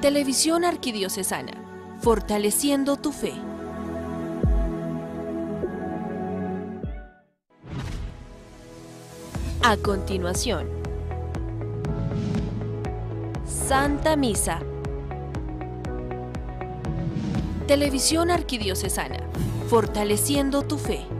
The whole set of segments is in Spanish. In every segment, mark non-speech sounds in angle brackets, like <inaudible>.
Televisión Arquidiocesana, fortaleciendo tu fe. A continuación, Santa Misa. Televisión Arquidiocesana, fortaleciendo tu fe.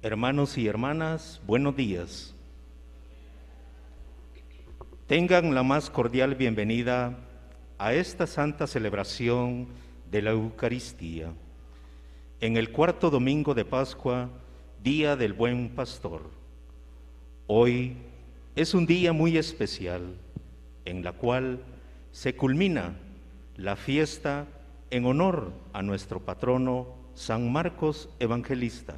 Hermanos y hermanas, buenos días. Tengan la más cordial bienvenida a esta santa celebración de la Eucaristía, en el cuarto domingo de Pascua, Día del Buen Pastor. Hoy es un día muy especial, en la cual se culmina la fiesta en honor a nuestro patrono San Marcos Evangelista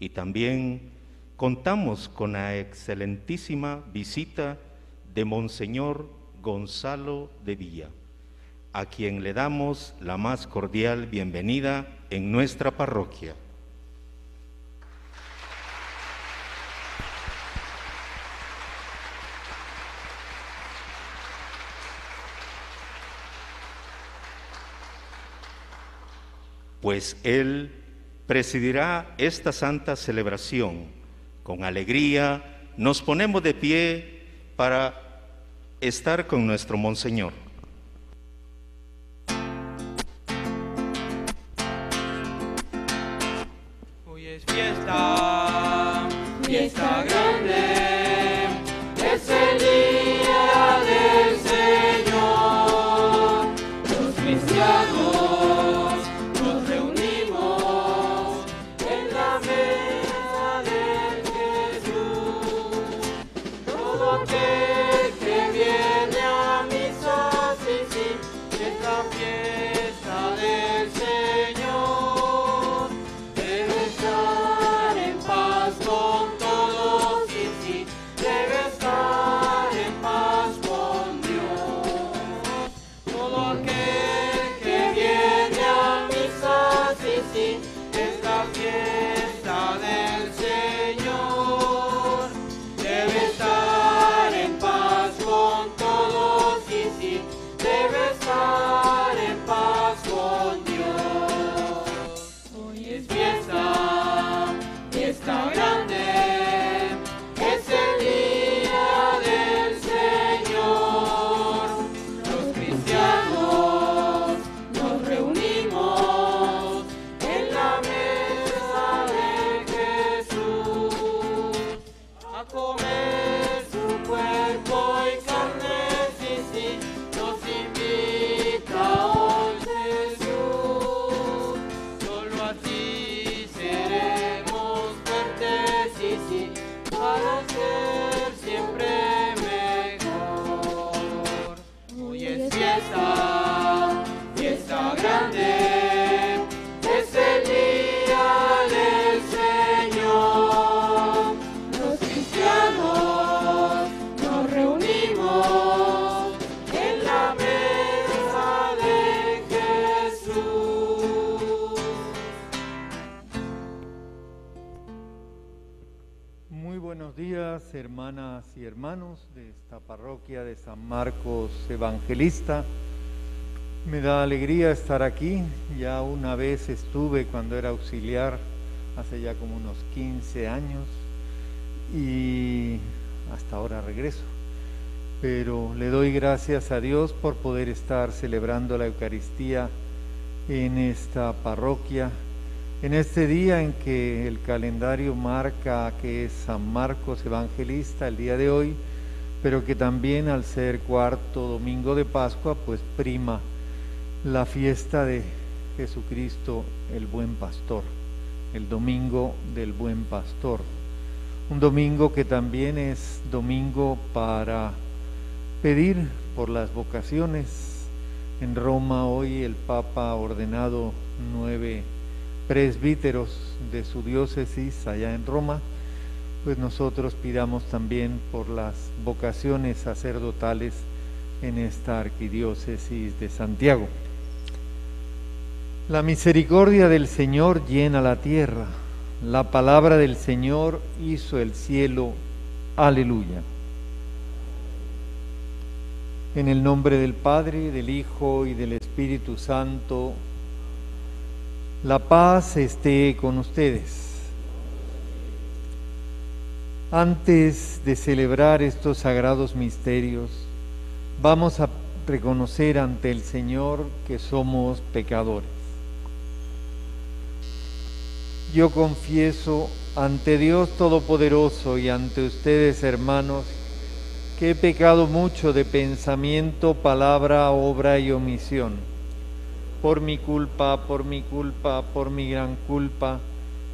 y también contamos con la excelentísima visita de Monseñor Gonzalo de Villa, a quien le damos la más cordial bienvenida en nuestra parroquia. Pues él presidirá esta santa celebración. Con alegría nos ponemos de pie para estar con nuestro Monseñor. Esta parroquia de San Marcos Evangelista. Me da alegría estar aquí. Ya una vez estuve cuando era auxiliar, hace ya como unos 15 años, y hasta ahora regreso. Pero le doy gracias a Dios por poder estar celebrando la Eucaristía en esta parroquia en este día en que el calendario marca que es San Marcos Evangelista el día de hoy, pero que también al ser cuarto domingo de Pascua, pues prima la fiesta de Jesucristo el buen pastor, el domingo del buen pastor. Un domingo que también es domingo para pedir por las vocaciones. En Roma hoy el Papa ha ordenado nueve presbíteros de su diócesis allá en Roma, pues nosotros pidamos también por las vocaciones sacerdotales en esta arquidiócesis de Santiago. La misericordia del Señor llena la tierra, la palabra del Señor hizo el cielo. Aleluya. En el nombre del Padre, del Hijo y del Espíritu Santo, la paz esté con ustedes. Antes de celebrar estos sagrados misterios, vamos a reconocer ante el Señor que somos pecadores. Yo confieso ante Dios Todopoderoso y ante ustedes, hermanos, que he pecado mucho de pensamiento, palabra, obra y omisión por mi culpa, por mi culpa, por mi gran culpa.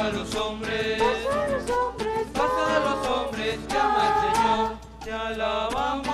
A los hombres, paz a los hombres, a los hombres. Que ama al Señor. Te alabamos,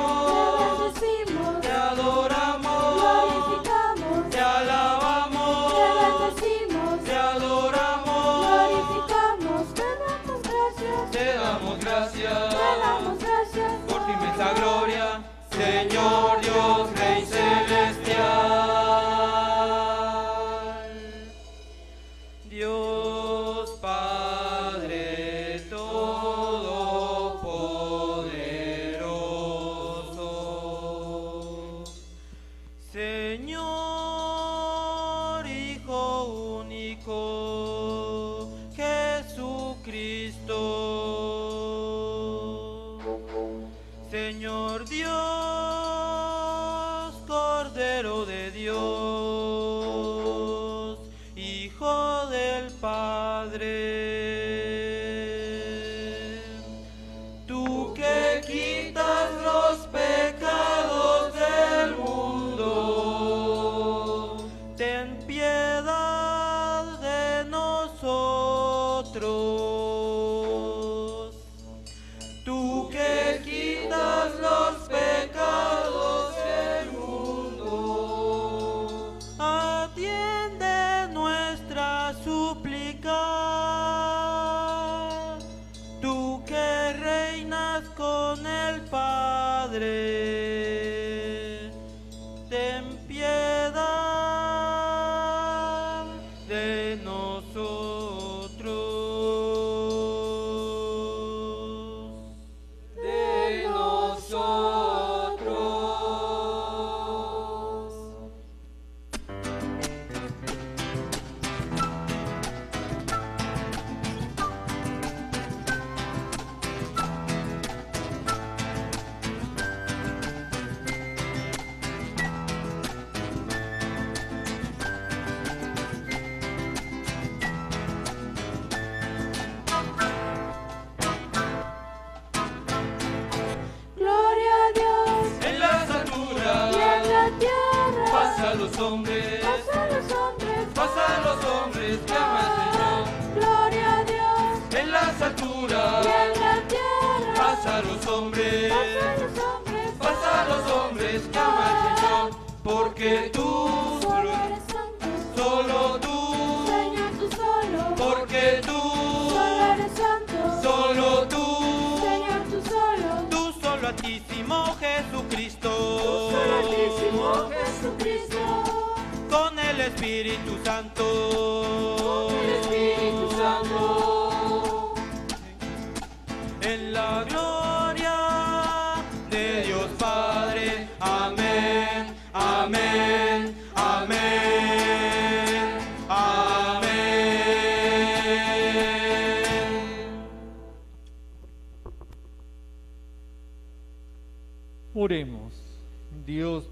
Porque tú, Solo eres santo, solo tú, Señor tú solo, porque tú, solo eres santo, solo tú, Señor tú solo, tú solo altísimo Jesucristo. solo altísimo Jesucristo, con el Espíritu Santo.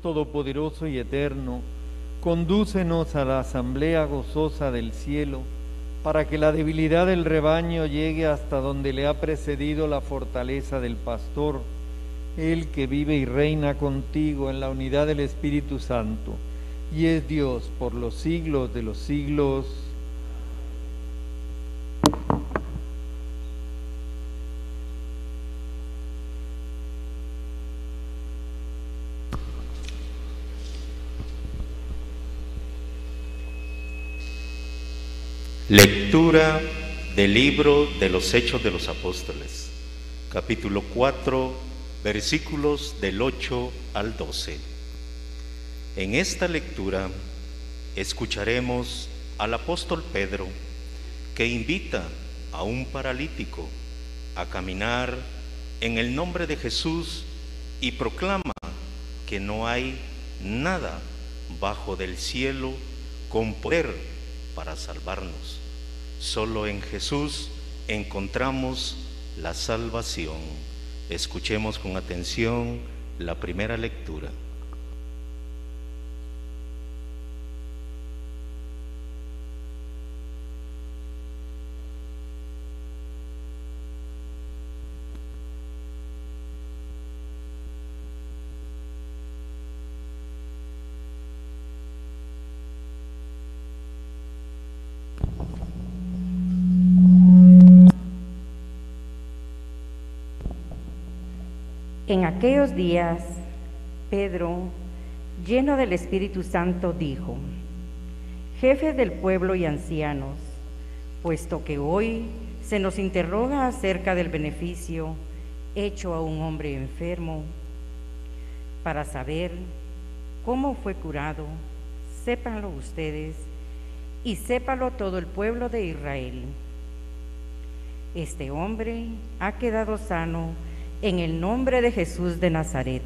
Todopoderoso y Eterno, condúcenos a la asamblea gozosa del cielo, para que la debilidad del rebaño llegue hasta donde le ha precedido la fortaleza del pastor, el que vive y reina contigo en la unidad del Espíritu Santo, y es Dios por los siglos de los siglos. Lectura del libro de los Hechos de los Apóstoles, capítulo 4, versículos del 8 al 12. En esta lectura escucharemos al apóstol Pedro que invita a un paralítico a caminar en el nombre de Jesús y proclama que no hay nada bajo del cielo con poder para salvarnos. Solo en Jesús encontramos la salvación. Escuchemos con atención la primera lectura. En aquellos días, Pedro, lleno del Espíritu Santo, dijo, Jefes del pueblo y ancianos, puesto que hoy se nos interroga acerca del beneficio hecho a un hombre enfermo, para saber cómo fue curado, sépanlo ustedes y sépalo todo el pueblo de Israel. Este hombre ha quedado sano en el nombre de Jesús de Nazaret,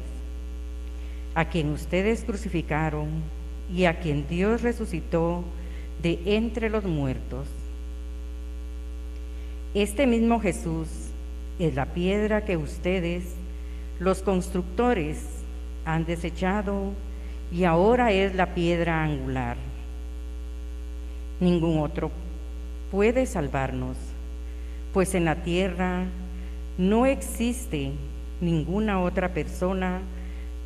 a quien ustedes crucificaron y a quien Dios resucitó de entre los muertos. Este mismo Jesús es la piedra que ustedes, los constructores, han desechado y ahora es la piedra angular. Ningún otro puede salvarnos, pues en la tierra no existe ninguna otra persona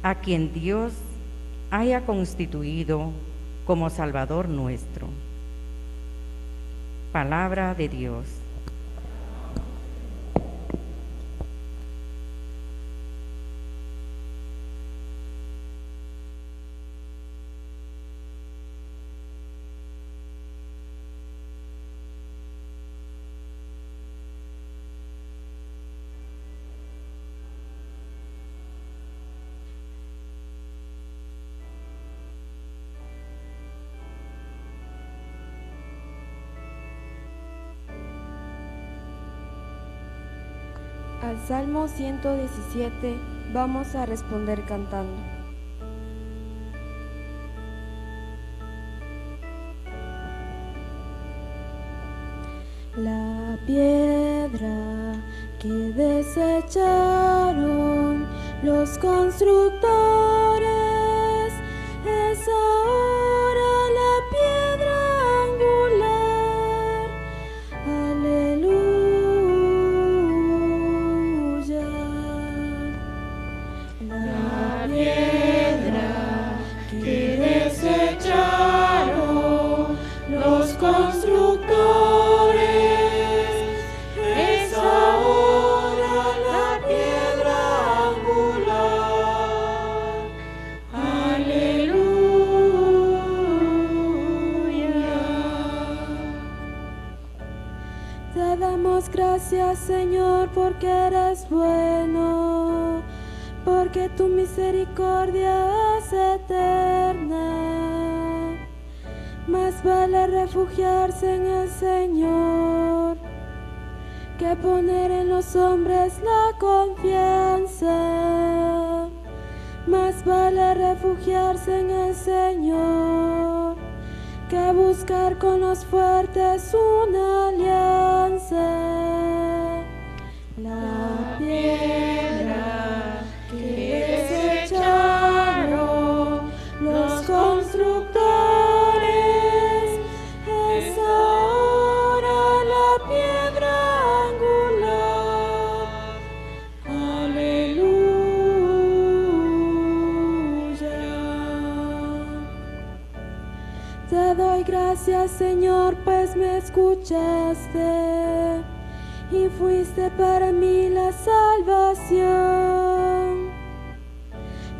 a quien Dios haya constituido como Salvador nuestro. Palabra de Dios. Salmo 117 vamos a responder cantando. La piedra que desecharon los constructores es ahora la piedra angular. Señor, porque eres bueno, porque tu misericordia es eterna. Más vale refugiarse en el Señor que poner en los hombres la confianza. Más vale refugiarse en el Señor que buscar con los fuertes una alianza. La piedra que desecharon los constructores es ahora la piedra angular. Aleluya. Te doy gracias, Señor, pues me escuchaste fuiste para mí la salvación.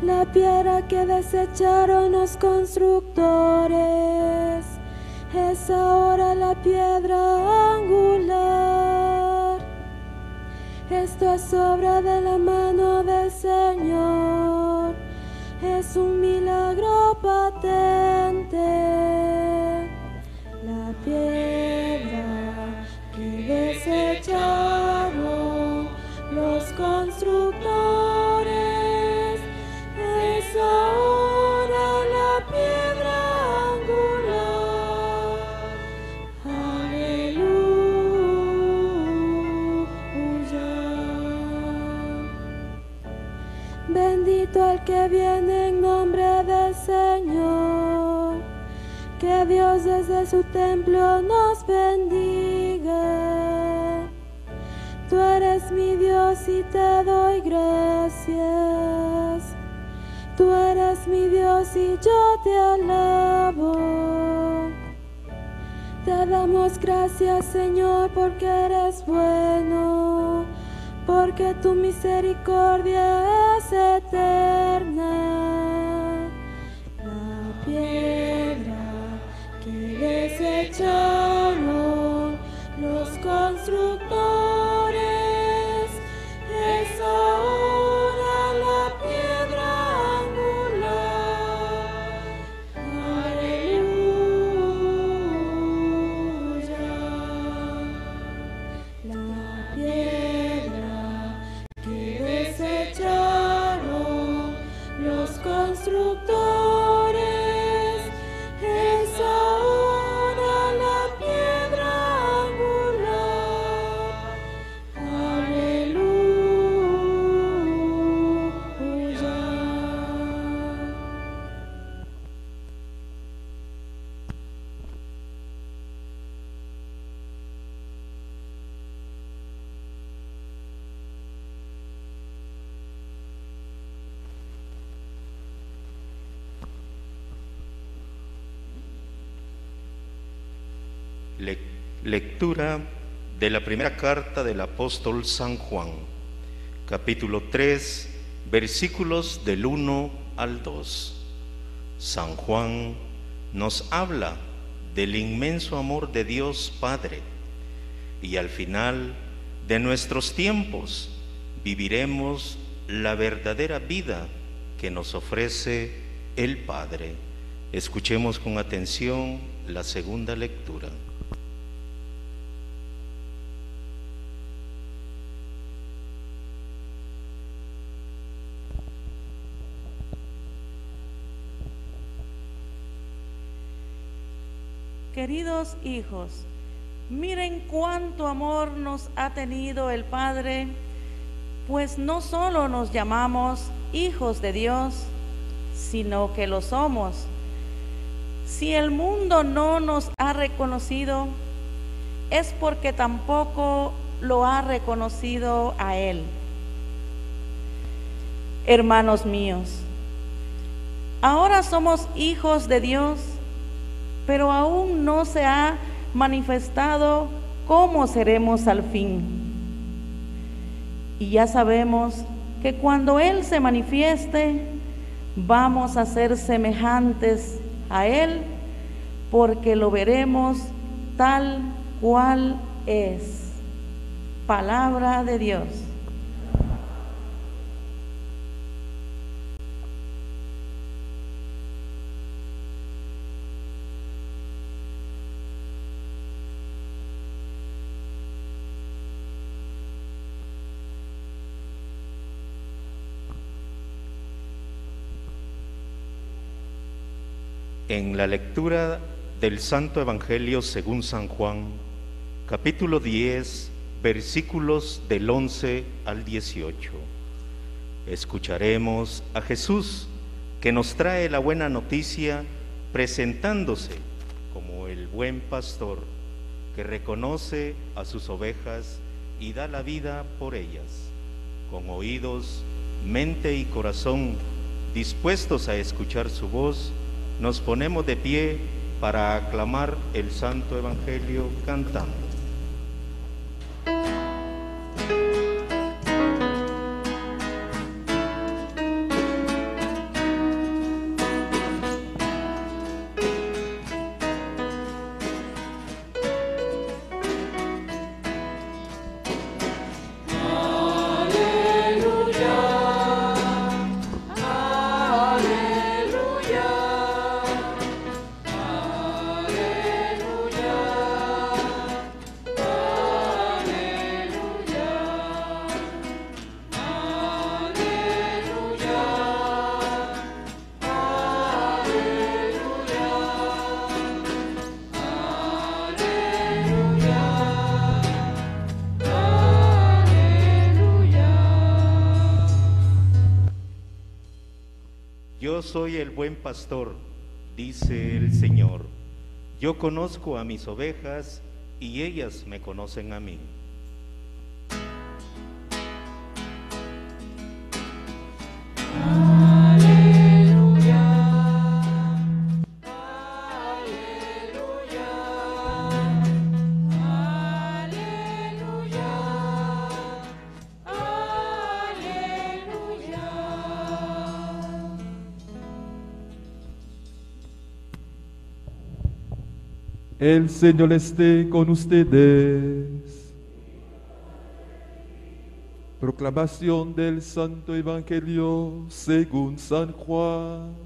La piedra que desecharon los constructores es ahora la piedra angular. Esto es obra de la mano del Señor, es un milagro patente. Templo nos bendiga. Tú eres mi Dios y te doy gracias. Tú eres mi Dios y yo te alabo. Te damos gracias, Señor, porque eres bueno, porque tu misericordia es eterna. Desecharon los constructores lectura de la primera carta del apóstol San Juan, capítulo 3, versículos del 1 al 2. San Juan nos habla del inmenso amor de Dios Padre y al final de nuestros tiempos viviremos la verdadera vida que nos ofrece el Padre. Escuchemos con atención la segunda lectura. Queridos hijos, miren cuánto amor nos ha tenido el Padre, pues no solo nos llamamos hijos de Dios, sino que lo somos. Si el mundo no nos ha reconocido, es porque tampoco lo ha reconocido a Él. Hermanos míos, ahora somos hijos de Dios pero aún no se ha manifestado cómo seremos al fin. Y ya sabemos que cuando Él se manifieste, vamos a ser semejantes a Él, porque lo veremos tal cual es. Palabra de Dios. En la lectura del Santo Evangelio según San Juan, capítulo 10, versículos del 11 al 18, escucharemos a Jesús que nos trae la buena noticia presentándose como el buen pastor que reconoce a sus ovejas y da la vida por ellas, con oídos, mente y corazón dispuestos a escuchar su voz, nos ponemos de pie para aclamar el Santo Evangelio cantando. Pastor, dice el Señor. Yo conozco a mis ovejas y ellas me conocen a mí. El Señor esté con ustedes. Proclamación del Santo Evangelio según San Juan.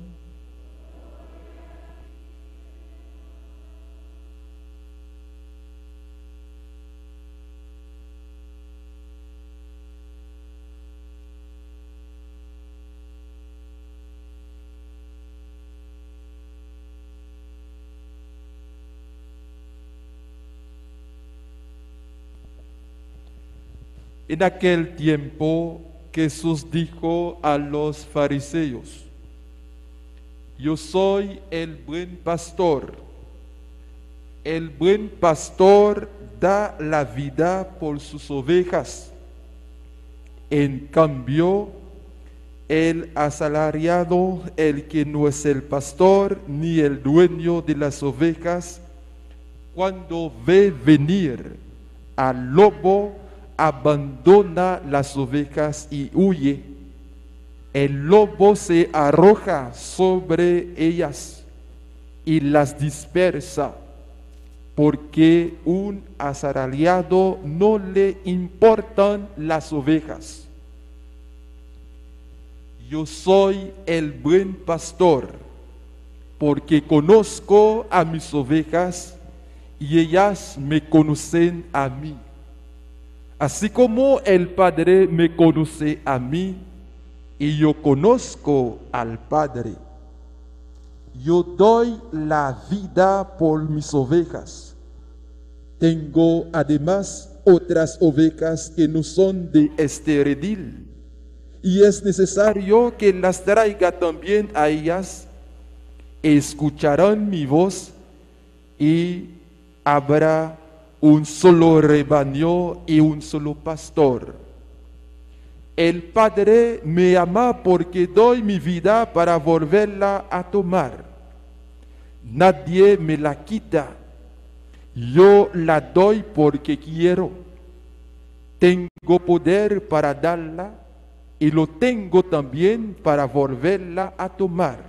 En aquel tiempo Jesús dijo a los fariseos, yo soy el buen pastor. El buen pastor da la vida por sus ovejas. En cambio, el asalariado, el que no es el pastor ni el dueño de las ovejas, cuando ve venir al lobo, abandona las ovejas y huye. El lobo se arroja sobre ellas y las dispersa, porque un asalariado no le importan las ovejas. Yo soy el buen pastor, porque conozco a mis ovejas y ellas me conocen a mí. Así como el Padre me conoce a mí y yo conozco al Padre, yo doy la vida por mis ovejas. Tengo además otras ovejas que no son de este redil y es necesario que las traiga también a ellas. Escucharán mi voz y habrá un solo rebaño y un solo pastor. El Padre me ama porque doy mi vida para volverla a tomar. Nadie me la quita. Yo la doy porque quiero. Tengo poder para darla y lo tengo también para volverla a tomar.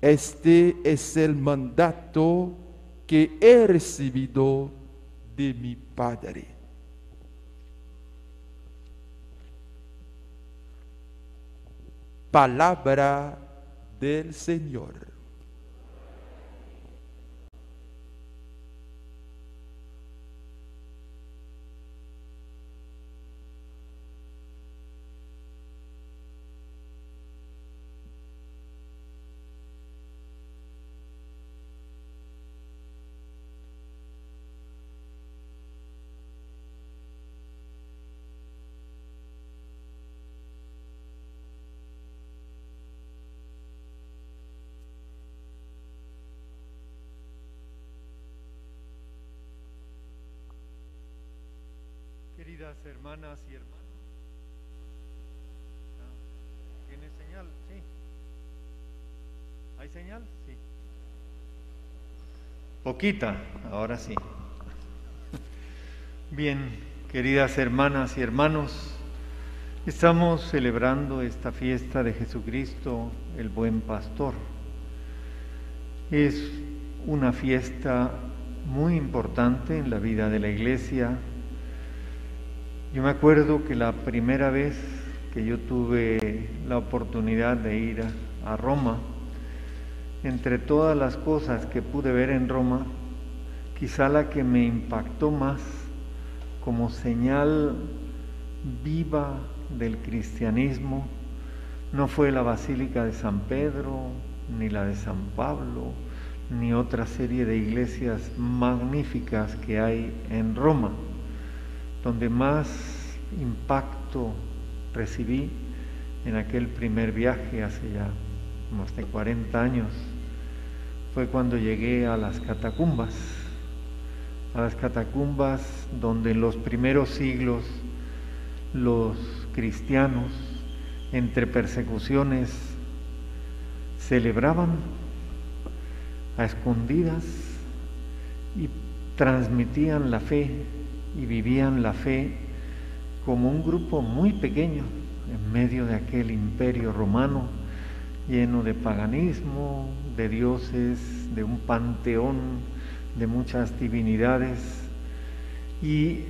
Este es el mandato que he recibido de mi Padre. Palabra del Señor. Queridas hermanas y hermanos, Ah, ¿tiene señal? Sí. ¿Hay señal? Sí. Poquita, ahora sí. <laughs> Bien, queridas hermanas y hermanos, estamos celebrando esta fiesta de Jesucristo, el buen pastor. Es una fiesta muy importante en la vida de la iglesia. Yo me acuerdo que la primera vez que yo tuve la oportunidad de ir a, a Roma, entre todas las cosas que pude ver en Roma, quizá la que me impactó más como señal viva del cristianismo no fue la Basílica de San Pedro, ni la de San Pablo, ni otra serie de iglesias magníficas que hay en Roma. Donde más impacto recibí en aquel primer viaje hace ya más de 40 años fue cuando llegué a las catacumbas, a las catacumbas donde en los primeros siglos los cristianos, entre persecuciones, celebraban a escondidas y transmitían la fe y vivían la fe como un grupo muy pequeño en medio de aquel imperio romano lleno de paganismo, de dioses, de un panteón de muchas divinidades. Y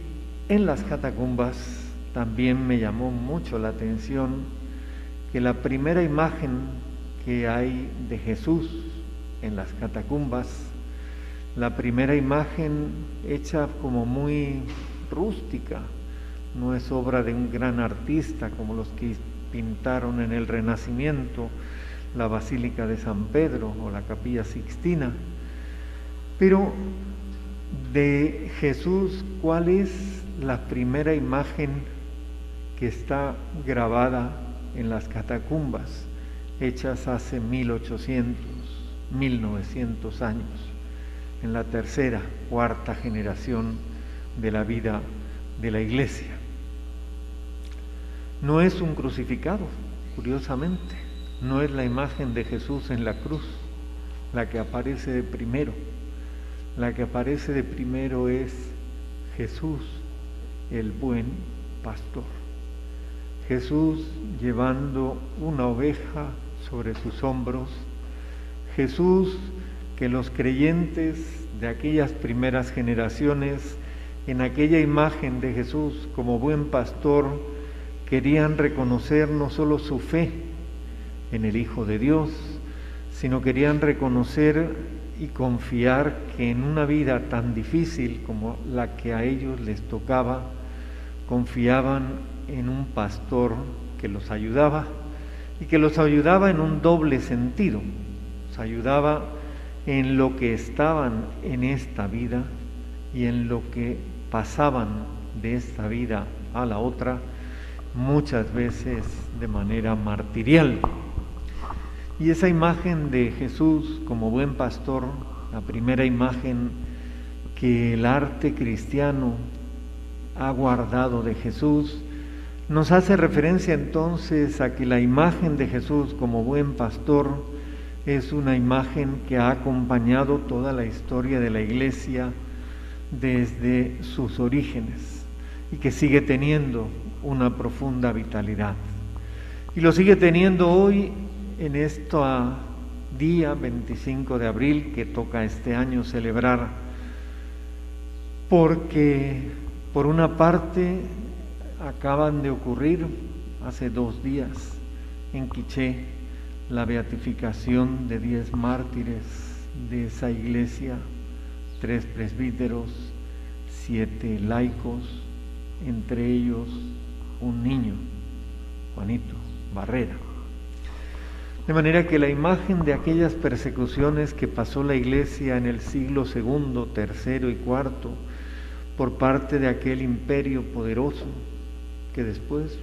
en las catacumbas también me llamó mucho la atención que la primera imagen que hay de Jesús en las catacumbas, la primera imagen hecha como muy rústica, no es obra de un gran artista como los que pintaron en el Renacimiento la Basílica de San Pedro o la Capilla Sixtina, pero de Jesús, ¿cuál es la primera imagen que está grabada en las catacumbas, hechas hace 1800, 1900 años, en la tercera, cuarta generación de la vida de la iglesia? No es un crucificado, curiosamente, no es la imagen de Jesús en la cruz la que aparece de primero la que aparece de primero es Jesús, el buen pastor. Jesús llevando una oveja sobre sus hombros. Jesús que los creyentes de aquellas primeras generaciones, en aquella imagen de Jesús como buen pastor, querían reconocer no solo su fe en el Hijo de Dios, sino querían reconocer y confiar que en una vida tan difícil como la que a ellos les tocaba, confiaban en un pastor que los ayudaba y que los ayudaba en un doble sentido. Los ayudaba en lo que estaban en esta vida y en lo que pasaban de esta vida a la otra, muchas veces de manera martirial. Y esa imagen de Jesús como buen pastor, la primera imagen que el arte cristiano ha guardado de Jesús, nos hace referencia entonces a que la imagen de Jesús como buen pastor es una imagen que ha acompañado toda la historia de la iglesia desde sus orígenes y que sigue teniendo una profunda vitalidad. Y lo sigue teniendo hoy en este día 25 de abril que toca este año celebrar, porque por una parte acaban de ocurrir hace dos días en Quiché la beatificación de diez mártires de esa iglesia, tres presbíteros, siete laicos, entre ellos un niño, Juanito Barrera. De manera que la imagen de aquellas persecuciones que pasó la iglesia en el siglo segundo, tercero y cuarto por parte de aquel imperio poderoso que después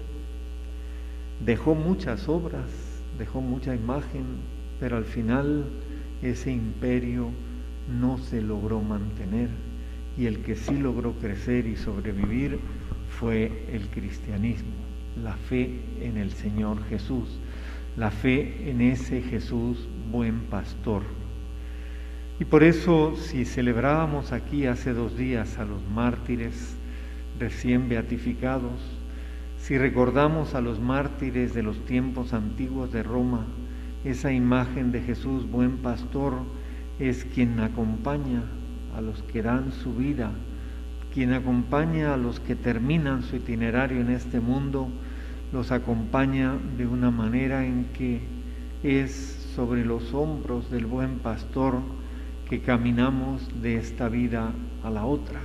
dejó muchas obras, dejó mucha imagen, pero al final ese imperio no se logró mantener y el que sí logró crecer y sobrevivir fue el cristianismo, la fe en el Señor Jesús la fe en ese Jesús buen pastor. Y por eso si celebrábamos aquí hace dos días a los mártires recién beatificados, si recordamos a los mártires de los tiempos antiguos de Roma, esa imagen de Jesús buen pastor es quien acompaña a los que dan su vida, quien acompaña a los que terminan su itinerario en este mundo, los acompaña de una manera en que es sobre los hombros del buen pastor que caminamos de esta vida a la otra.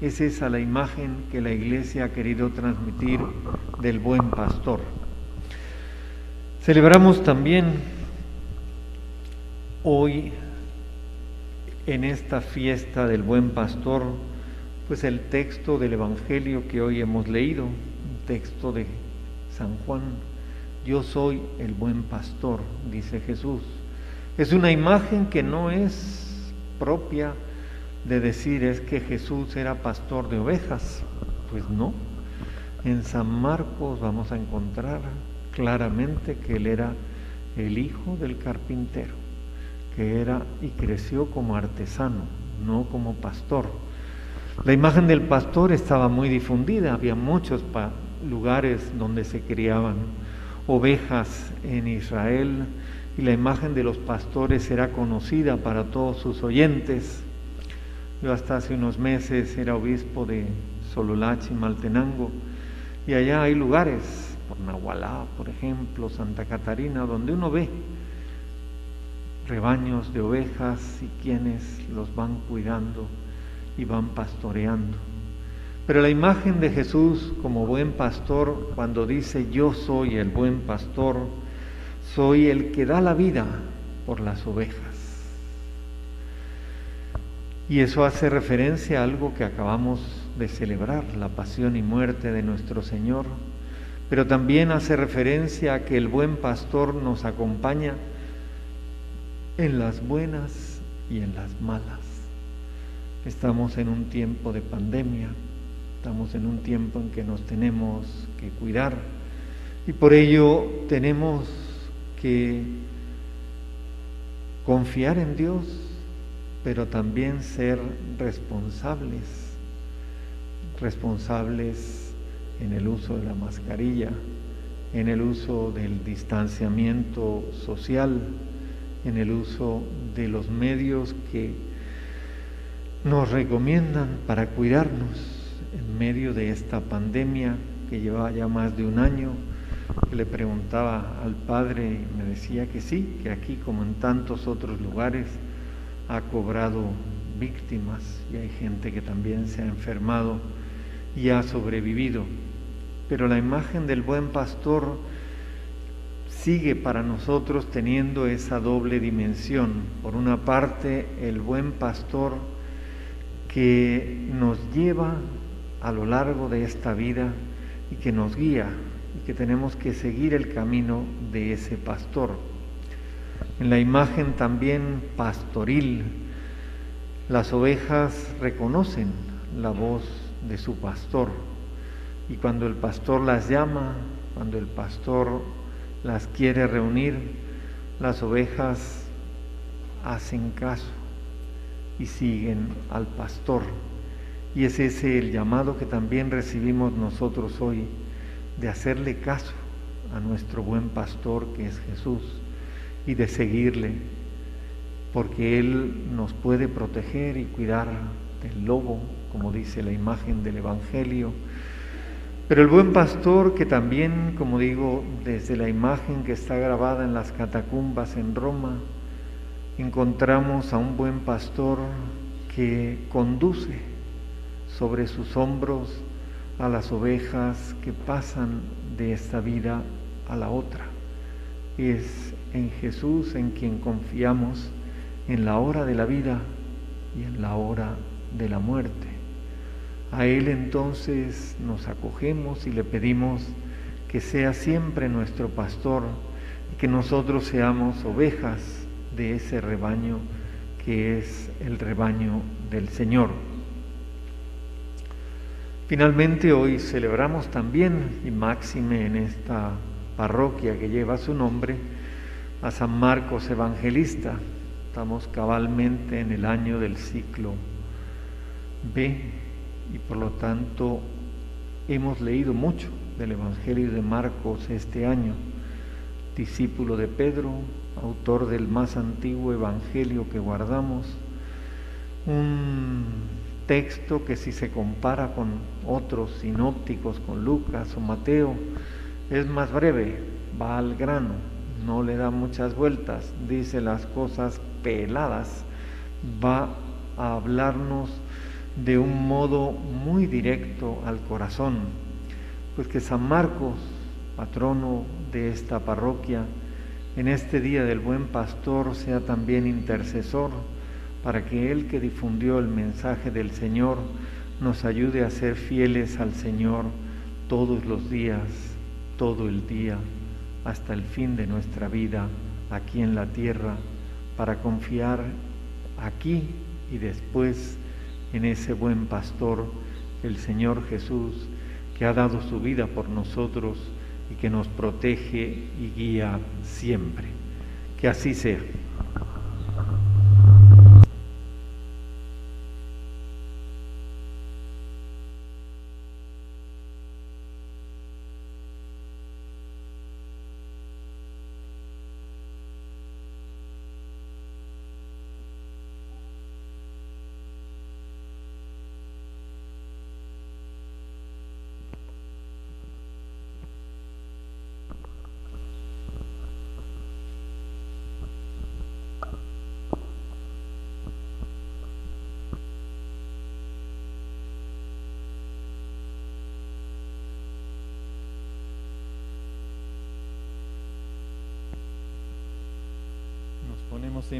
Es esa la imagen que la iglesia ha querido transmitir del buen pastor. Celebramos también hoy en esta fiesta del buen pastor, pues el texto del Evangelio que hoy hemos leído, un texto de San Juan, yo soy el buen pastor, dice Jesús. Es una imagen que no es propia de decir es que Jesús era pastor de ovejas. Pues no. En San Marcos vamos a encontrar claramente que él era el hijo del carpintero, que era y creció como artesano, no como pastor. La imagen del pastor estaba muy difundida, había muchos lugares donde se criaban ovejas en Israel y la imagen de los pastores era conocida para todos sus oyentes. Yo hasta hace unos meses era obispo de Sololachi, Maltenango, y allá hay lugares, por Nahualá, por ejemplo, Santa Catarina, donde uno ve rebaños de ovejas y quienes los van cuidando y van pastoreando. Pero la imagen de Jesús como buen pastor, cuando dice yo soy el buen pastor, soy el que da la vida por las ovejas. Y eso hace referencia a algo que acabamos de celebrar, la pasión y muerte de nuestro Señor, pero también hace referencia a que el buen pastor nos acompaña en las buenas y en las malas. Estamos en un tiempo de pandemia, estamos en un tiempo en que nos tenemos que cuidar y por ello tenemos que confiar en Dios, pero también ser responsables, responsables en el uso de la mascarilla, en el uso del distanciamiento social, en el uso de los medios que nos recomiendan para cuidarnos en medio de esta pandemia que llevaba ya más de un año. Le preguntaba al padre y me decía que sí, que aquí como en tantos otros lugares ha cobrado víctimas y hay gente que también se ha enfermado y ha sobrevivido. Pero la imagen del buen pastor sigue para nosotros teniendo esa doble dimensión. Por una parte, el buen pastor que nos lleva a lo largo de esta vida y que nos guía y que tenemos que seguir el camino de ese pastor. En la imagen también pastoril, las ovejas reconocen la voz de su pastor. Y cuando el pastor las llama, cuando el pastor las quiere reunir, las ovejas hacen caso y siguen al pastor. Y es ese el llamado que también recibimos nosotros hoy, de hacerle caso a nuestro buen pastor que es Jesús y de seguirle, porque Él nos puede proteger y cuidar del lobo, como dice la imagen del Evangelio, pero el buen pastor, que también, como digo, desde la imagen que está grabada en las catacumbas en Roma, encontramos a un buen pastor que conduce sobre sus hombros a las ovejas que pasan de esta vida a la otra. Es en Jesús en quien confiamos en la hora de la vida y en la hora de la muerte. A Él entonces nos acogemos y le pedimos que sea siempre nuestro pastor y que nosotros seamos ovejas de ese rebaño que es el rebaño del Señor. Finalmente hoy celebramos también, y máxime en esta parroquia que lleva su nombre, a San Marcos Evangelista. Estamos cabalmente en el año del ciclo B y por lo tanto hemos leído mucho del Evangelio de Marcos este año, discípulo de Pedro, autor del más antiguo Evangelio que guardamos, un texto que si se compara con otros sinópticos, con Lucas o Mateo, es más breve, va al grano, no le da muchas vueltas, dice las cosas peladas, va a hablarnos de un modo muy directo al corazón, pues que San Marcos, patrono de esta parroquia, en este día del buen pastor sea también intercesor para que Él que difundió el mensaje del Señor nos ayude a ser fieles al Señor todos los días, todo el día, hasta el fin de nuestra vida aquí en la tierra, para confiar aquí y después en ese buen pastor, el Señor Jesús, que ha dado su vida por nosotros y que nos protege y guía siempre. Que así sea. Ponemos en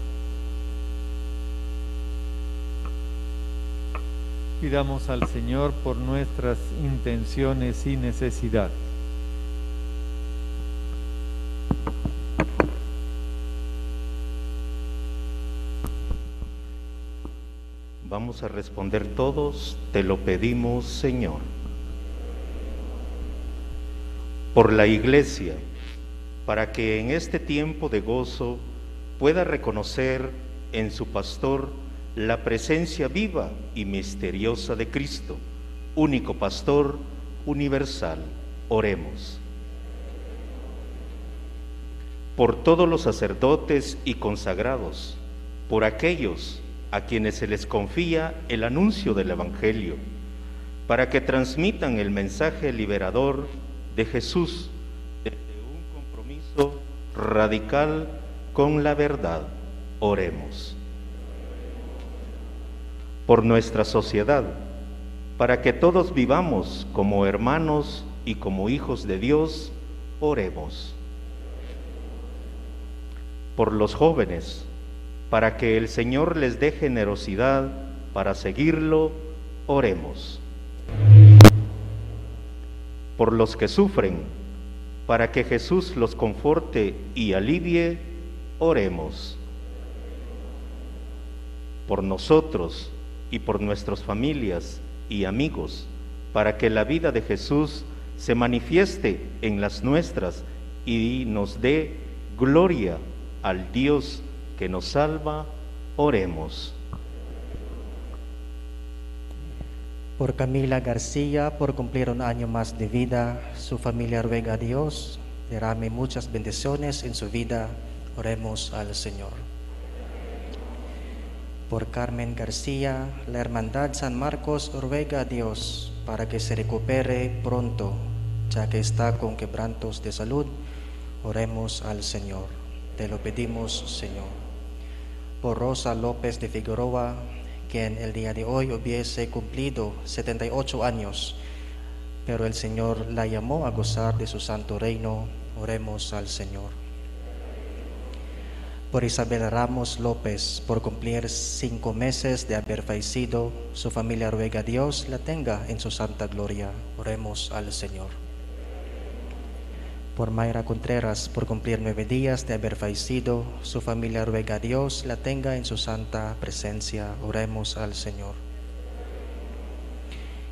Pidamos al Señor por nuestras intenciones y necesidades. Vamos a responder todos, te lo pedimos Señor. Por la Iglesia, para que en este tiempo de gozo pueda reconocer en su pastor la presencia viva y misteriosa de Cristo, único pastor universal. Oremos. Por todos los sacerdotes y consagrados, por aquellos a quienes se les confía el anuncio del Evangelio, para que transmitan el mensaje liberador de Jesús desde un compromiso radical con la verdad. Oremos por nuestra sociedad, para que todos vivamos como hermanos y como hijos de Dios, oremos. Por los jóvenes, para que el Señor les dé generosidad para seguirlo, oremos. Por los que sufren, para que Jesús los conforte y alivie, oremos. Por nosotros, y por nuestras familias y amigos, para que la vida de Jesús se manifieste en las nuestras y nos dé gloria al Dios que nos salva. Oremos. Por Camila García, por cumplir un año más de vida, su familia ruega a Dios, derrame muchas bendiciones en su vida. Oremos al Señor por Carmen García, la Hermandad San Marcos ruega a Dios para que se recupere pronto, ya que está con quebrantos de salud. Oremos al Señor. Te lo pedimos, Señor. Por Rosa López de Figueroa, quien el día de hoy hubiese cumplido 78 años, pero el Señor la llamó a gozar de su santo reino. Oremos al Señor por Isabel Ramos López, por cumplir cinco meses de haber fallecido, su familia ruega a Dios la tenga en su santa gloria. Oremos al Señor. Por Mayra Contreras, por cumplir nueve días de haber fallecido, su familia ruega a Dios la tenga en su santa presencia. Oremos al Señor.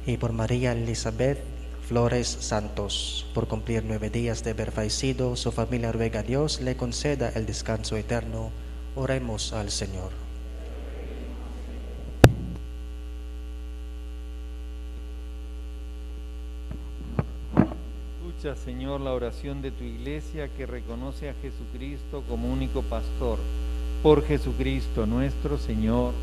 Y por María Elizabeth Flores Santos, por cumplir nueve días de haber fallecido, su familia ruega a Dios le conceda el descanso eterno. Oremos al Señor. Escucha, Señor, la oración de tu iglesia que reconoce a Jesucristo como único pastor. Por Jesucristo nuestro Señor.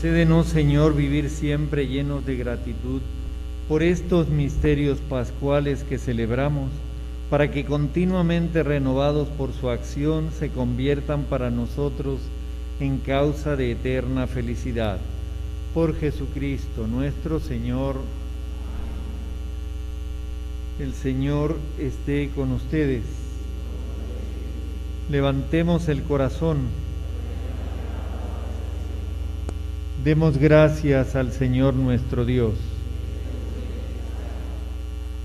Concédenos, Señor, vivir siempre llenos de gratitud por estos misterios pascuales que celebramos, para que continuamente renovados por su acción se conviertan para nosotros en causa de eterna felicidad. Por Jesucristo nuestro Señor. El Señor esté con ustedes. Levantemos el corazón. Demos gracias al Señor nuestro Dios.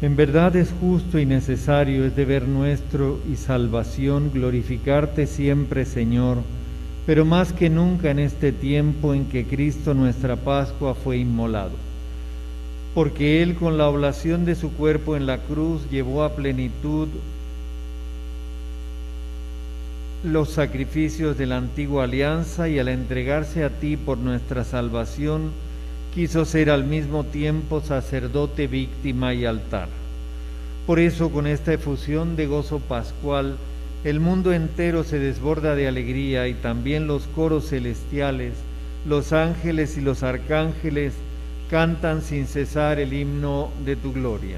En verdad es justo y necesario, es deber nuestro y salvación glorificarte siempre, Señor, pero más que nunca en este tiempo en que Cristo nuestra Pascua fue inmolado. Porque Él con la oblación de su cuerpo en la cruz llevó a plenitud los sacrificios de la antigua alianza y al entregarse a ti por nuestra salvación, quiso ser al mismo tiempo sacerdote, víctima y altar. Por eso con esta efusión de gozo pascual, el mundo entero se desborda de alegría y también los coros celestiales, los ángeles y los arcángeles cantan sin cesar el himno de tu gloria.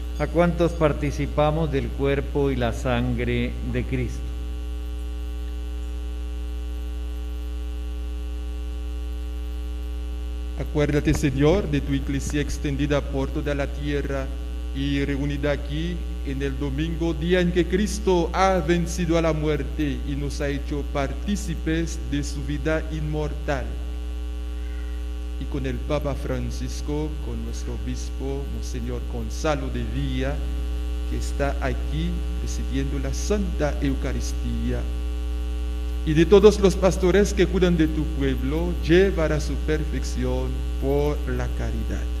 a cuantos participamos del cuerpo y la sangre de Cristo. Acuérdate, Señor, de tu iglesia extendida por toda la tierra y reunida aquí en el domingo, día en que Cristo ha vencido a la muerte y nos ha hecho partícipes de su vida inmortal. Y con el Papa Francisco, con nuestro obispo, Monseñor Gonzalo de Villa, que está aquí presidiendo la Santa Eucaristía y de todos los pastores que cuidan de tu pueblo, llevar su perfección por la caridad.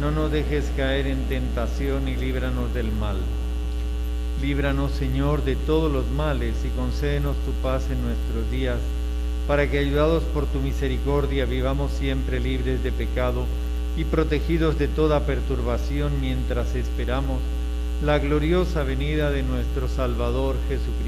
no nos dejes caer en tentación y líbranos del mal. Líbranos, Señor, de todos los males y concédenos tu paz en nuestros días, para que, ayudados por tu misericordia, vivamos siempre libres de pecado y protegidos de toda perturbación mientras esperamos la gloriosa venida de nuestro Salvador Jesucristo.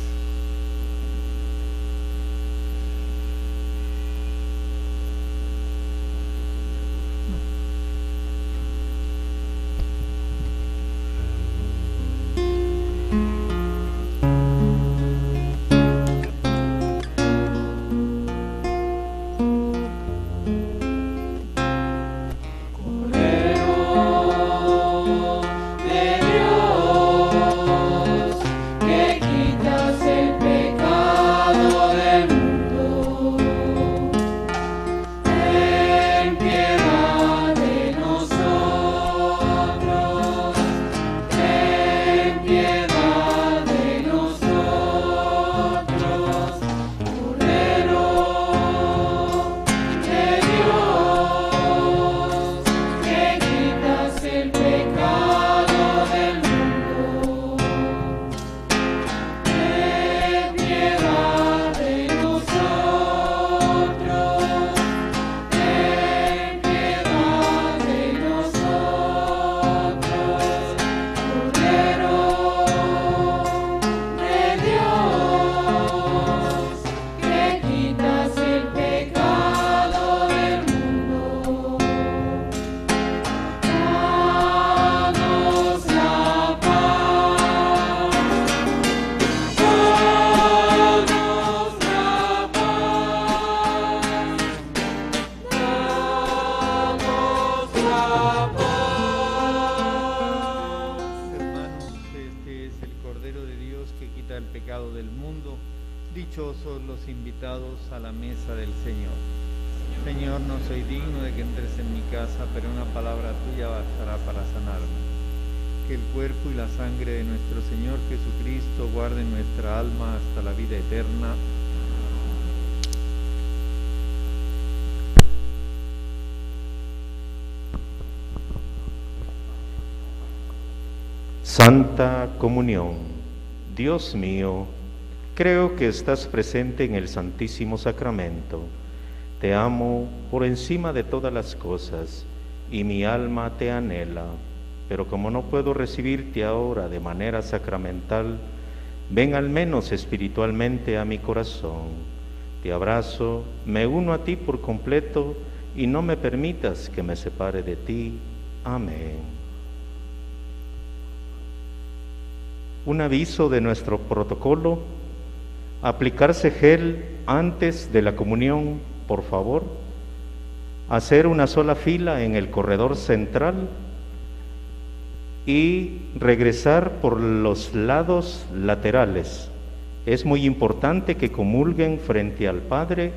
Santa Comunión, Dios mío, creo que estás presente en el Santísimo Sacramento. Te amo por encima de todas las cosas y mi alma te anhela, pero como no puedo recibirte ahora de manera sacramental, ven al menos espiritualmente a mi corazón. Te abrazo, me uno a ti por completo y no me permitas que me separe de ti. Amén. un aviso de nuestro protocolo, aplicarse gel antes de la comunión, por favor, hacer una sola fila en el corredor central y regresar por los lados laterales. Es muy importante que comulguen frente al Padre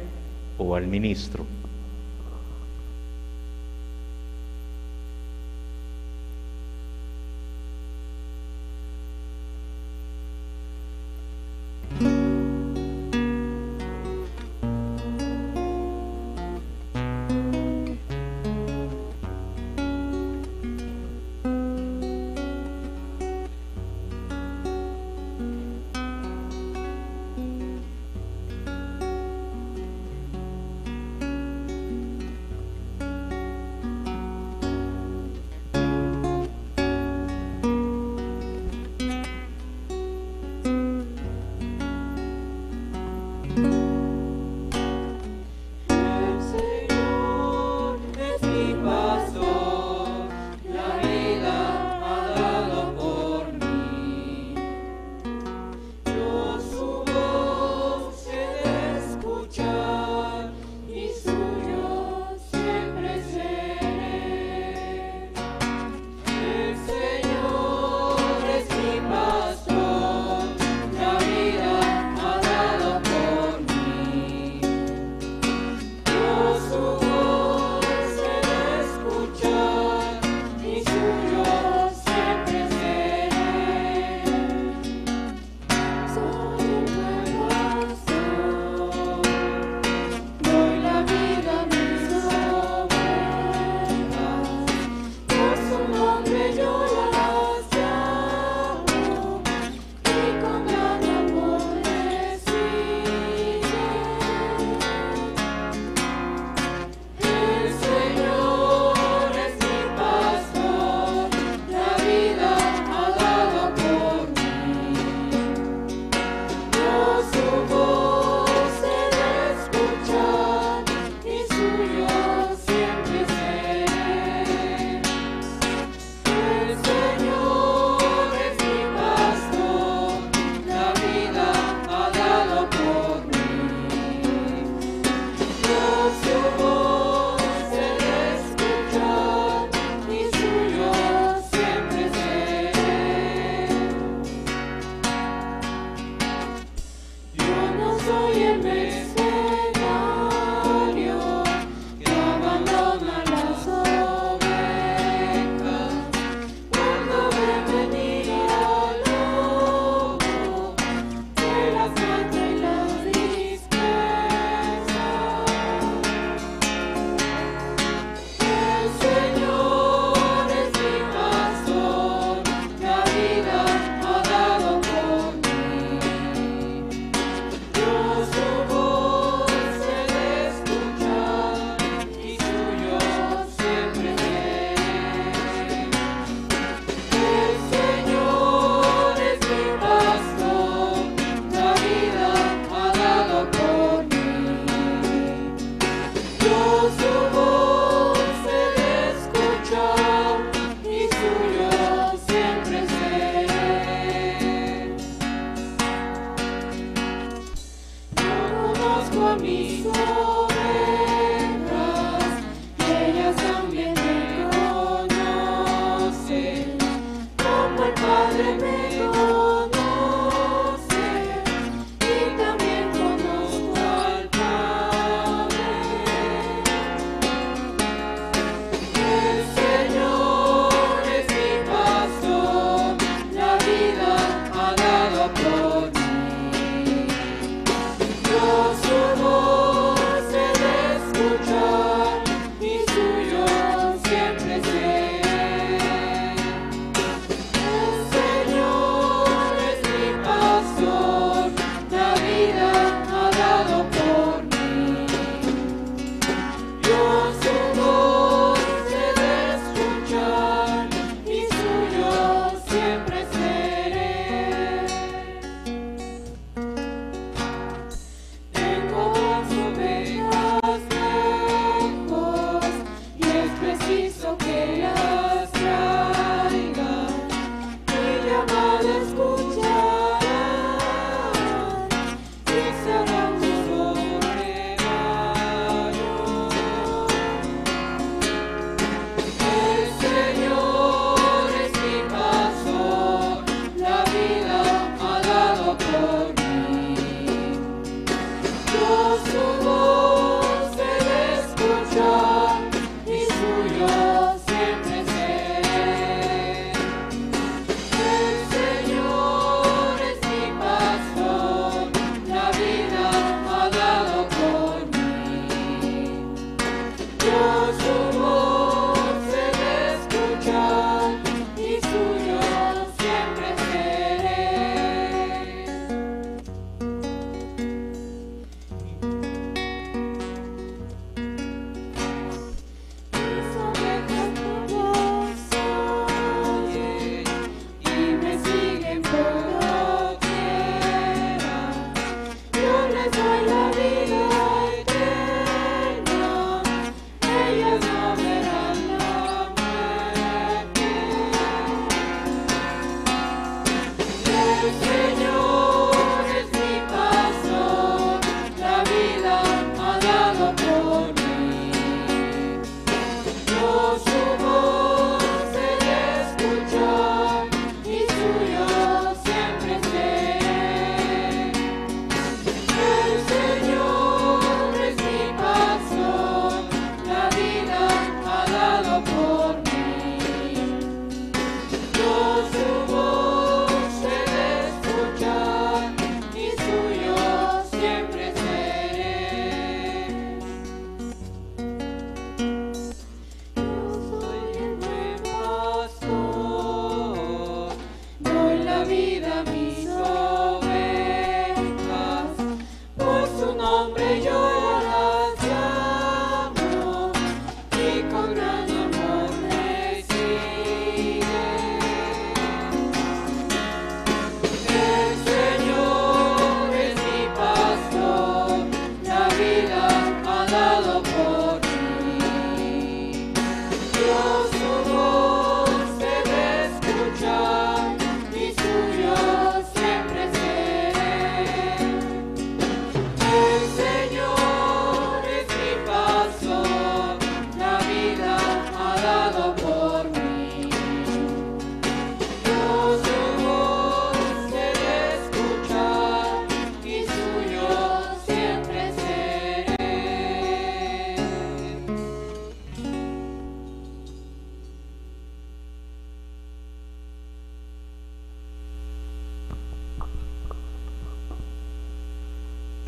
o al ministro.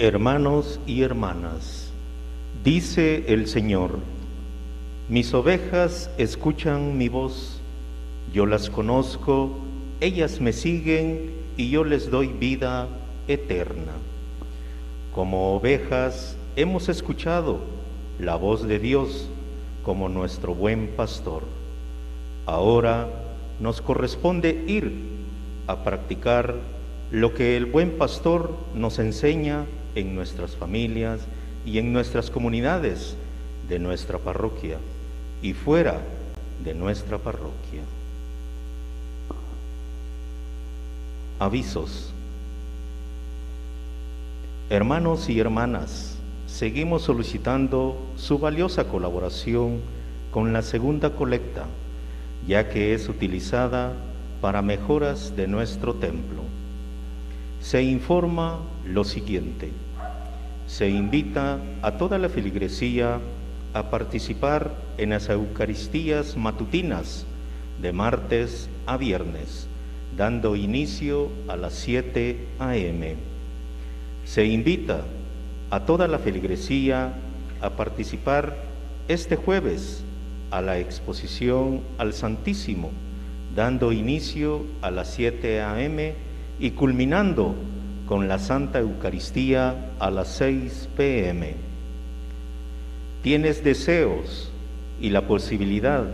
Hermanos y hermanas, dice el Señor, mis ovejas escuchan mi voz, yo las conozco, ellas me siguen y yo les doy vida eterna. Como ovejas hemos escuchado la voz de Dios como nuestro buen pastor. Ahora nos corresponde ir a practicar lo que el buen pastor nos enseña en nuestras familias y en nuestras comunidades de nuestra parroquia y fuera de nuestra parroquia. Avisos. Hermanos y hermanas, seguimos solicitando su valiosa colaboración con la segunda colecta, ya que es utilizada para mejoras de nuestro templo. Se informa lo siguiente. Se invita a toda la feligresía a participar en las Eucaristías matutinas de martes a viernes, dando inicio a las 7 a.m. Se invita a toda la feligresía a participar este jueves a la exposición al Santísimo, dando inicio a las 7 a.m. y culminando con la Santa Eucaristía a las 6 p.m. Tienes deseos y la posibilidad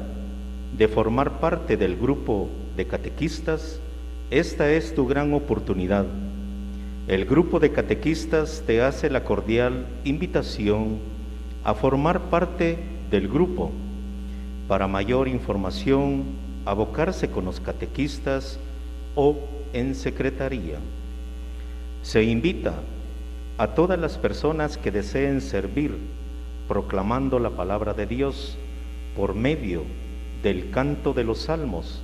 de formar parte del grupo de catequistas, esta es tu gran oportunidad. El grupo de catequistas te hace la cordial invitación a formar parte del grupo. Para mayor información, abocarse con los catequistas o en secretaría. Se invita a todas las personas que deseen servir proclamando la palabra de Dios por medio del canto de los salmos,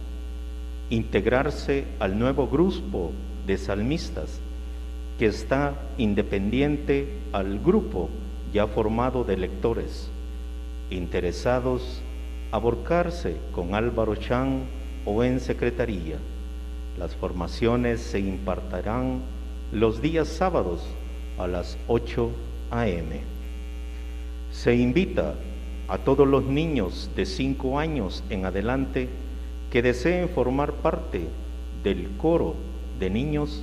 integrarse al nuevo grupo de salmistas que está independiente al grupo ya formado de lectores, interesados a volcarse con Álvaro Chan o en secretaría. Las formaciones se impartirán los días sábados a las 8 a.m. Se invita a todos los niños de 5 años en adelante que deseen formar parte del coro de niños,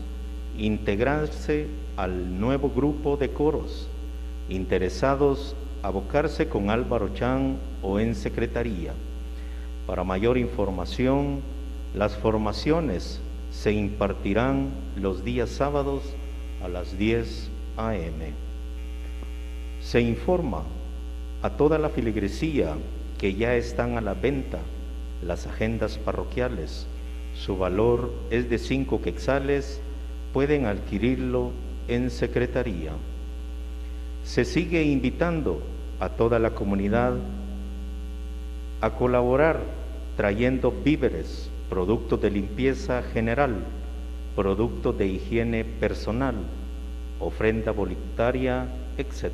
integrarse al nuevo grupo de coros, interesados abocarse con Álvaro Chan o en secretaría. Para mayor información, las formaciones se impartirán los días sábados a las 10 a.m. Se informa a toda la filigresía que ya están a la venta las agendas parroquiales. Su valor es de cinco quetzales, pueden adquirirlo en secretaría. Se sigue invitando a toda la comunidad a colaborar trayendo víveres, productos de limpieza general, productos de higiene personal, ofrenda voluntaria, etc.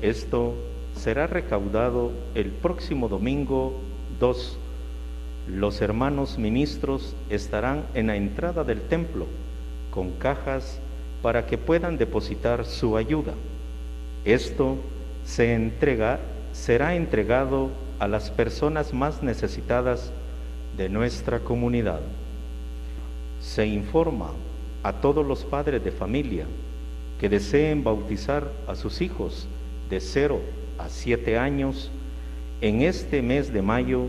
Esto será recaudado el próximo domingo 2. Los hermanos ministros estarán en la entrada del templo con cajas para que puedan depositar su ayuda. Esto se entrega, será entregado a las personas más necesitadas de nuestra comunidad. Se informa a todos los padres de familia que deseen bautizar a sus hijos de 0 a 7 años en este mes de mayo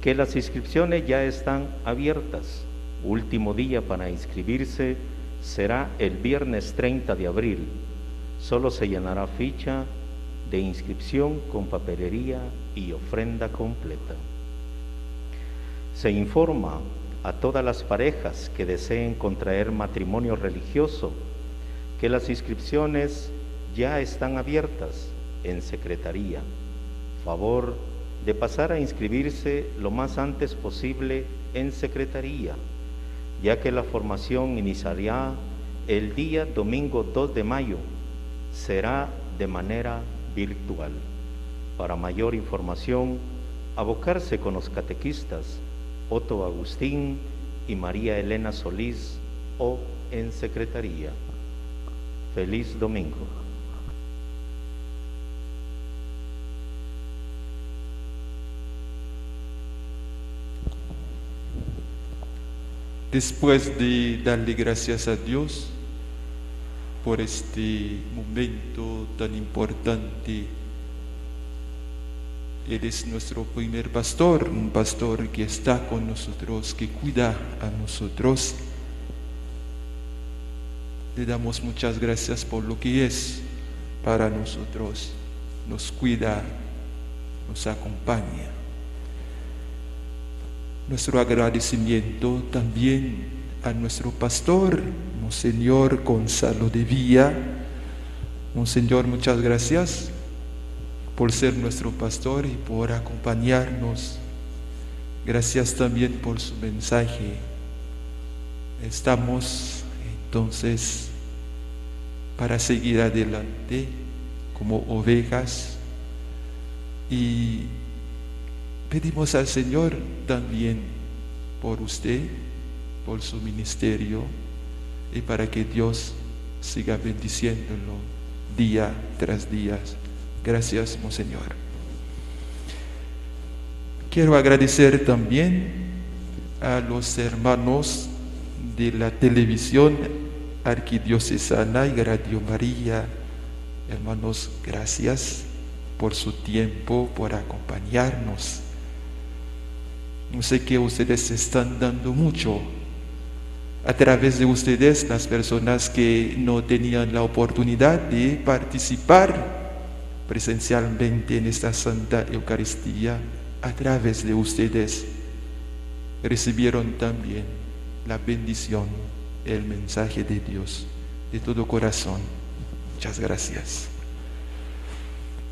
que las inscripciones ya están abiertas. Último día para inscribirse será el viernes 30 de abril. Solo se llenará ficha de inscripción con papelería y ofrenda completa. Se informa a todas las parejas que deseen contraer matrimonio religioso que las inscripciones ya están abiertas en secretaría. Favor de pasar a inscribirse lo más antes posible en secretaría, ya que la formación iniciará el día domingo 2 de mayo. Será de manera virtual. Para mayor información, abocarse con los catequistas Otto Agustín y María Elena Solís o en secretaría. Feliz domingo. Después de darle gracias a Dios por este momento tan importante, Él es nuestro primer pastor, un pastor que está con nosotros, que cuida a nosotros. Le damos muchas gracias por lo que es para nosotros. Nos cuida, nos acompaña. Nuestro agradecimiento también a nuestro pastor, Monseñor Gonzalo de Villa. Monseñor, muchas gracias por ser nuestro pastor y por acompañarnos. Gracias también por su mensaje. Estamos entonces para seguir adelante como ovejas y pedimos al Señor también por usted, por su ministerio y para que Dios siga bendiciéndolo día tras día. Gracias, Monseñor. Quiero agradecer también a los hermanos de la televisión arquidiocesana y Radio María. Hermanos, gracias por su tiempo, por acompañarnos. No sé que ustedes están dando mucho a través de ustedes, las personas que no tenían la oportunidad de participar presencialmente en esta Santa Eucaristía, a través de ustedes recibieron también la bendición, el mensaje de Dios de todo corazón. Muchas gracias.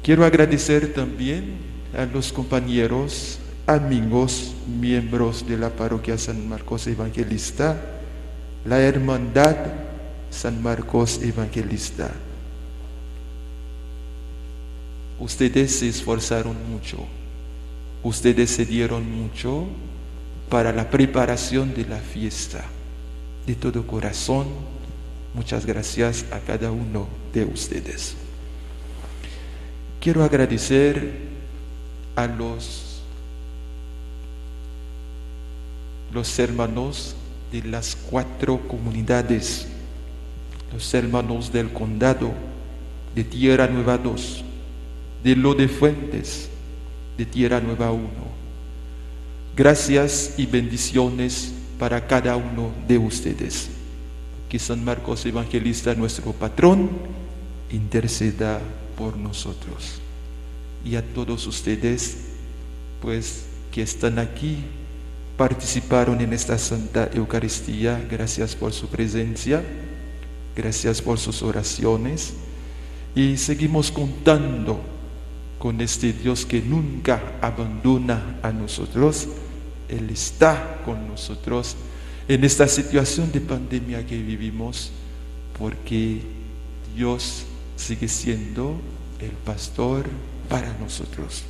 Quiero agradecer también a los compañeros, amigos, miembros de la parroquia San Marcos Evangelista, la Hermandad San Marcos Evangelista. Ustedes se esforzaron mucho, ustedes se dieron mucho para la preparación de la fiesta. De todo corazón, muchas gracias a cada uno de ustedes. Quiero agradecer a los, los hermanos de las cuatro comunidades, los hermanos del condado de Tierra Nueva 2, de Lo de Fuentes, de Tierra Nueva 1. Gracias y bendiciones para cada uno de ustedes. Que San Marcos Evangelista, nuestro patrón, interceda por nosotros. Y a todos ustedes, pues que están aquí, participaron en esta Santa Eucaristía, gracias por su presencia, gracias por sus oraciones. Y seguimos contando con este Dios que nunca abandona a nosotros. Él está con nosotros en esta situación de pandemia que vivimos, porque Dios sigue siendo el pastor para nosotros.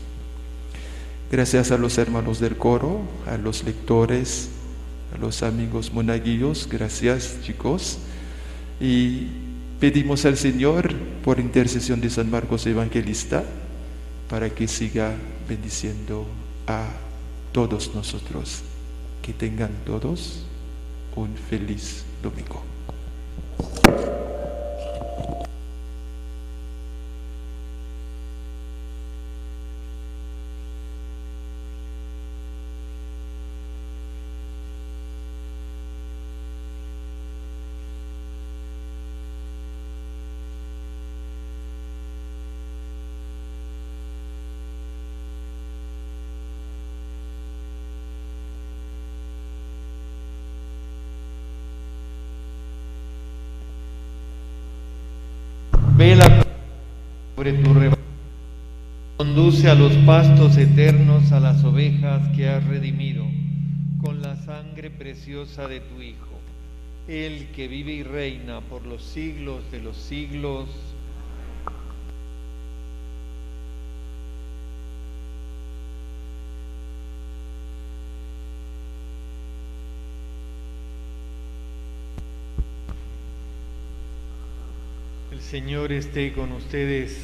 Gracias a los hermanos del coro, a los lectores, a los amigos monaguillos, gracias chicos. Y pedimos al Señor, por intercesión de San Marcos Evangelista, para que siga bendiciendo a todos nosotros. Que tengan todos un feliz domingo. Sobre tu rebaño. Conduce a los pastos eternos a las ovejas que has redimido con la sangre preciosa de tu Hijo, el que vive y reina por los siglos de los siglos. Señor esté con ustedes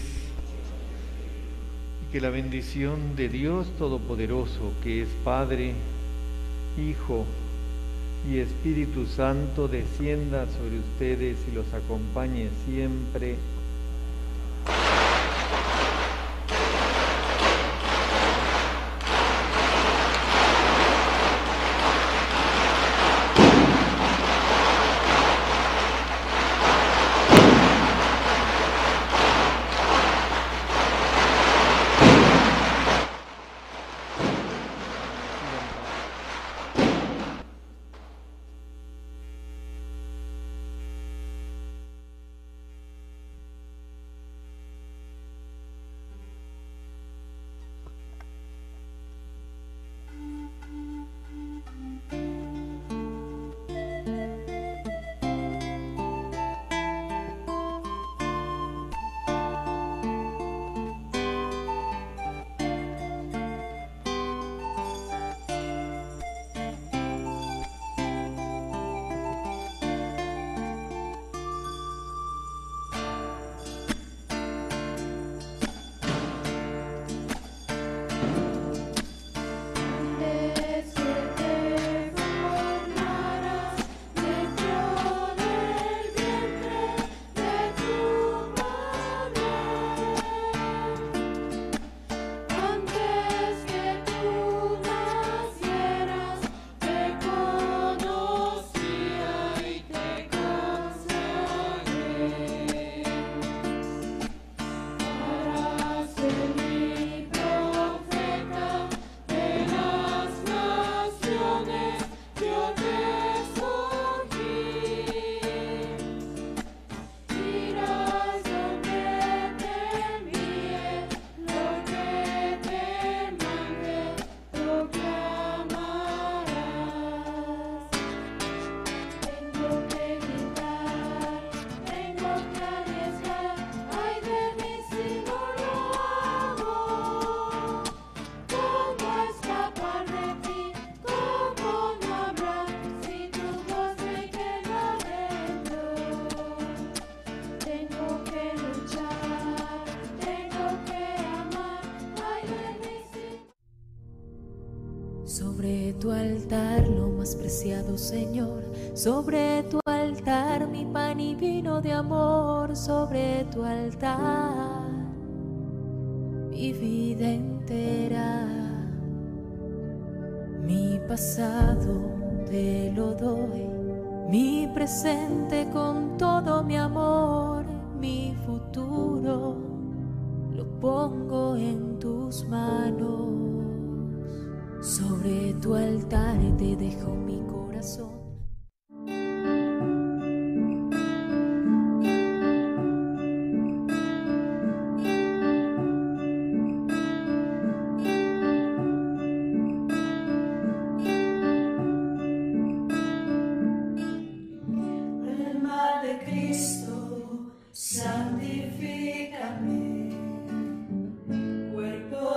y que la bendición de Dios Todopoderoso, que es Padre, Hijo y Espíritu Santo, descienda sobre ustedes y los acompañe siempre. Señor, sobre tu altar, mi pan y vino de amor, sobre tu altar.